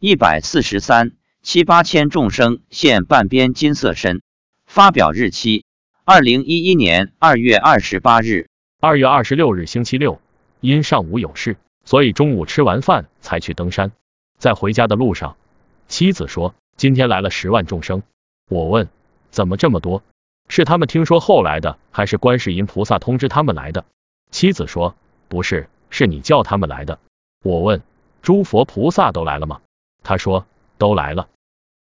一百四十三七八千众生现半边金色身。发表日期：二零一一年二月二十八日。二月二十六日星期六，因上午有事，所以中午吃完饭才去登山。在回家的路上，妻子说今天来了十万众生。我问怎么这么多？是他们听说后来的，还是观世音菩萨通知他们来的？妻子说不是，是你叫他们来的。我问诸佛菩萨都来了吗？他说都来了。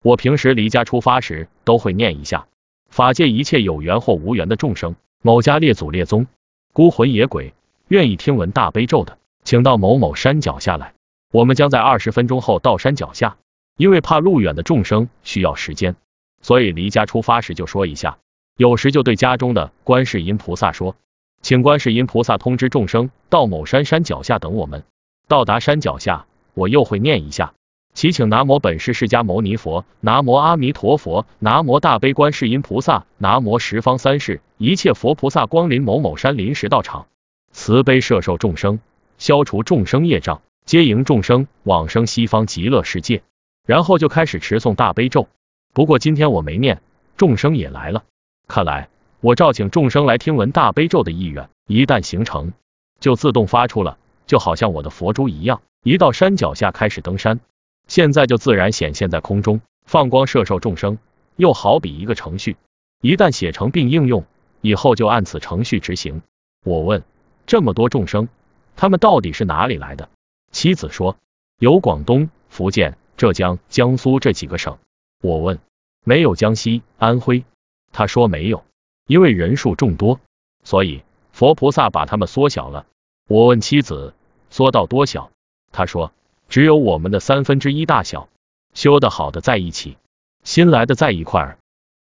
我平时离家出发时都会念一下，法界一切有缘或无缘的众生，某家列祖列宗、孤魂野鬼，愿意听闻大悲咒的，请到某某山脚下来。我们将在二十分钟后到山脚下，因为怕路远的众生需要时间，所以离家出发时就说一下。有时就对家中的观世音菩萨说，请观世音菩萨通知众生到某山山脚下等我们。到达山脚下，我又会念一下，祈请南无本师释迦牟尼佛，南无阿弥陀佛，南无大悲观世音菩萨，南无十方三世一切佛菩萨光临某某山临时道场，慈悲摄受众生，消除众生业障，接迎众生往生西方极乐世界。然后就开始持诵大悲咒。不过今天我没念，众生也来了。看来我召请众生来听闻大悲咒的意愿，一旦形成，就自动发出了，就好像我的佛珠一样，一到山脚下开始登山，现在就自然显现在空中，放光摄受众生，又好比一个程序，一旦写成并应用，以后就按此程序执行。我问，这么多众生，他们到底是哪里来的？妻子说，有广东、福建、浙江、江苏这几个省。我问，没有江西、安徽？他说没有，因为人数众多，所以佛菩萨把他们缩小了。我问妻子，缩到多小？他说只有我们的三分之一大小。修的好的在一起，新来的在一块儿。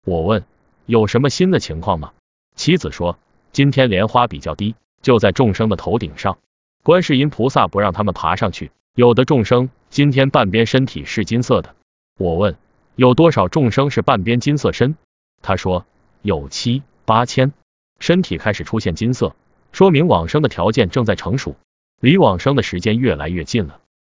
我问有什么新的情况吗？妻子说今天莲花比较低，就在众生的头顶上。观世音菩萨不让他们爬上去。有的众生今天半边身体是金色的。我问有多少众生是半边金色身？他说有七八千，身体开始出现金色，说明往生的条件正在成熟，离往生的时间越来越近了。